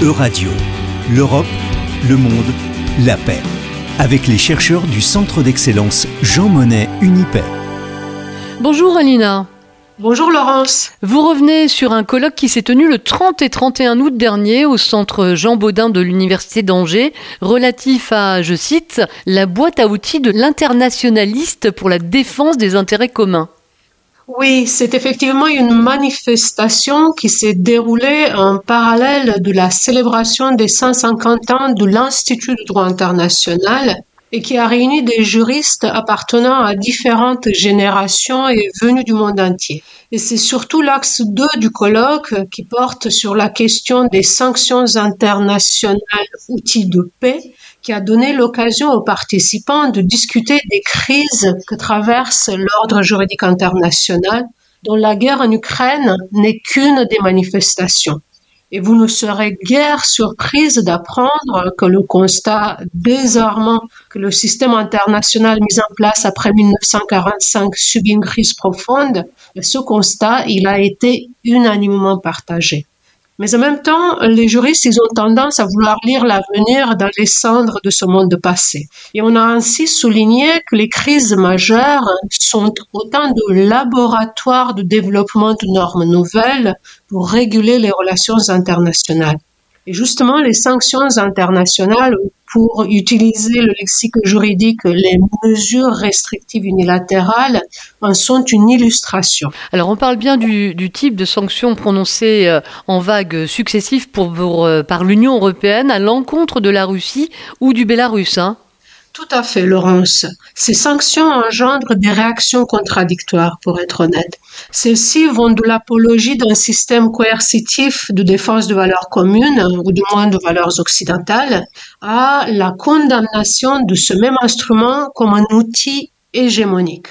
Euradio, l'Europe, le monde, la paix. Avec les chercheurs du Centre d'excellence Jean Monnet Unipay. Bonjour Alina. Bonjour Laurence. Vous revenez sur un colloque qui s'est tenu le 30 et 31 août dernier au centre Jean Baudin de l'Université d'Angers, relatif à, je cite, la boîte à outils de l'internationaliste pour la défense des intérêts communs. Oui, c'est effectivement une manifestation qui s'est déroulée en parallèle de la célébration des 150 ans de l'Institut du droit international et qui a réuni des juristes appartenant à différentes générations et venus du monde entier. Et c'est surtout l'axe 2 du colloque qui porte sur la question des sanctions internationales outils de paix qui a donné l'occasion aux participants de discuter des crises que traverse l'ordre juridique international dont la guerre en Ukraine n'est qu'une des manifestations. Et vous ne serez guère surprise d'apprendre que le constat désormais que le système international mis en place après 1945 subit une crise profonde, ce constat, il a été unanimement partagé. Mais en même temps, les juristes, ont tendance à vouloir lire l'avenir dans les cendres de ce monde passé. Et on a ainsi souligné que les crises majeures sont autant de laboratoires de développement de normes nouvelles pour réguler les relations internationales. Et justement, les sanctions internationales, pour utiliser le lexique juridique, les mesures restrictives unilatérales en sont une illustration. Alors, on parle bien du, type de sanctions prononcées euh, en vagues successives pour, euh, par l'Union européenne à l'encontre de la Russie ou du Bélarus. Hein tout à fait, Laurence. Ces sanctions engendrent des réactions contradictoires, pour être honnête. Celles-ci vont de l'apologie d'un système coercitif de défense de valeurs communes, ou du moins de valeurs occidentales, à la condamnation de ce même instrument comme un outil hégémonique.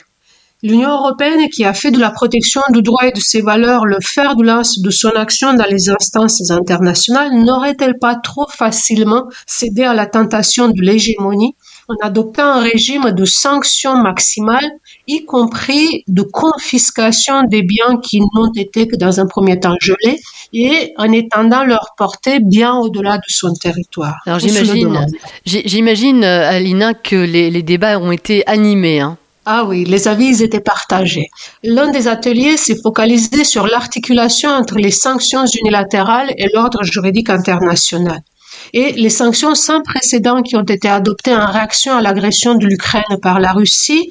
L'Union européenne, qui a fait de la protection du droit et de ses valeurs le fer de lance de son action dans les instances internationales, n'aurait-elle pas trop facilement cédé à la tentation de l'hégémonie en adoptant un régime de sanctions maximales, y compris de confiscation des biens qui n'ont été que dans un premier temps gelés, et en étendant leur portée bien au-delà de son territoire. Alors j'imagine, j'imagine, euh, Alina, que les, les, débats ont été animés. Hein. Ah oui, les avis étaient partagés. L'un des ateliers s'est focalisé sur l'articulation entre les sanctions unilatérales et l'ordre juridique international. Et les sanctions sans précédent qui ont été adoptées en réaction à l'agression de l'Ukraine par la Russie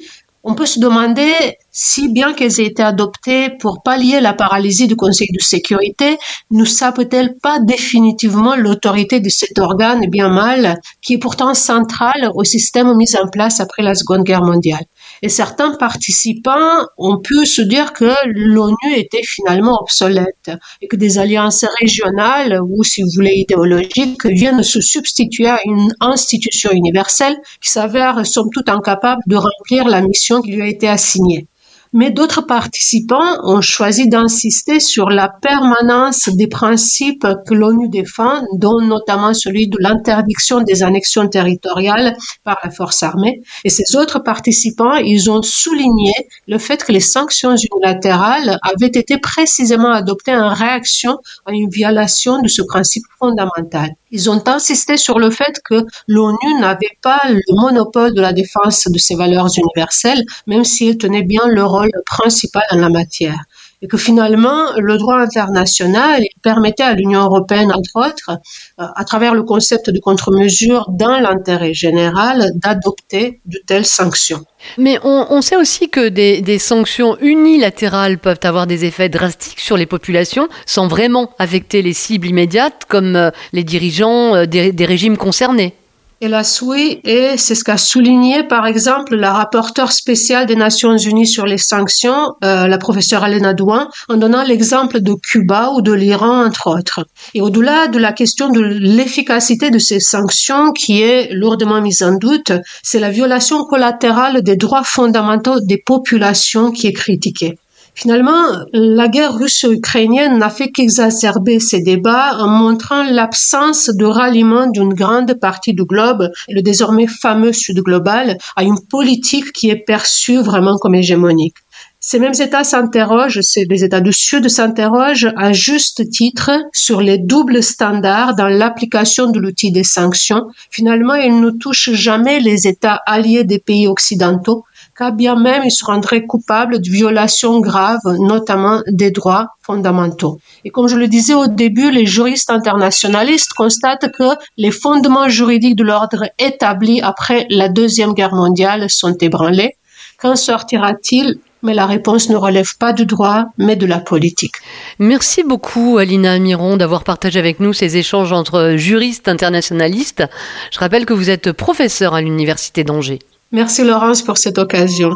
on peut se demander si bien qu'elles aient été adoptées pour pallier la paralysie du Conseil de sécurité, ne sapent-elles pas définitivement l'autorité de cet organe bien mal, qui est pourtant central au système mis en place après la Seconde Guerre mondiale? Et certains participants ont pu se dire que l'ONU était finalement obsolète et que des alliances régionales ou, si vous voulez, idéologiques viennent se substituer à une institution universelle qui s'avère somme toute incapable de remplir la mission qui lui a été assignée mais d'autres participants ont choisi d'insister sur la permanence des principes que l'ONU défend, dont notamment celui de l'interdiction des annexions territoriales par la force armée. Et ces autres participants, ils ont souligné le fait que les sanctions unilatérales avaient été précisément adoptées en réaction à une violation de ce principe fondamental. Ils ont insisté sur le fait que l'ONU n'avait pas le monopole de la défense de ces valeurs universelles, même si elle tenait bien le principal en la matière. Et que finalement, le droit international permettait à l'Union européenne, entre autres, euh, à travers le concept de contre-mesure dans l'intérêt général, d'adopter de telles sanctions. Mais on, sait aussi que des, sanctions unilatérales peuvent avoir des effets drastiques sur les populations sans vraiment affecter les cibles immédiates comme euh, les dirigeants euh, des régimes concernés. Hélas oui, et c'est ce qu'a souligné par exemple la rapporteure spéciale des Nations Unies sur les sanctions, euh, la professeure Alena Douin, en donnant l'exemple de Cuba ou de l'Iran entre autres. Et au-delà de la question de l'efficacité de ces sanctions qui est lourdement mise en doute, c'est la violation collatérale des droits fondamentaux des populations qui est critiquée. Finalement, la guerre russo-ukrainienne n'a fait qu'exacerber ces débats en montrant l'absence de ralliement d'une grande partie du globe, le désormais fameux Sud global, à une politique qui est perçue vraiment comme hégémonique. Ces mêmes États s'interrogent, les États du Sud s'interrogent à juste titre sur les doubles standards dans l'application de l'outil des sanctions. Finalement, ils ne touchent jamais les États alliés des pays occidentaux, car bien même ils se rendraient coupables de violations graves, notamment des droits fondamentaux. Et comme je le disais au début, les juristes internationalistes constatent que les fondements juridiques de l'ordre établi après la Deuxième Guerre mondiale sont ébranlés. Qu'en sortira-t-il? Mais la réponse ne relève pas du droit, mais de la politique. Merci beaucoup, Alina Miron, d'avoir partagé avec nous ces échanges entre juristes internationalistes. Je rappelle que vous êtes professeur à l'Université d'Angers. Merci Laurence pour cette occasion.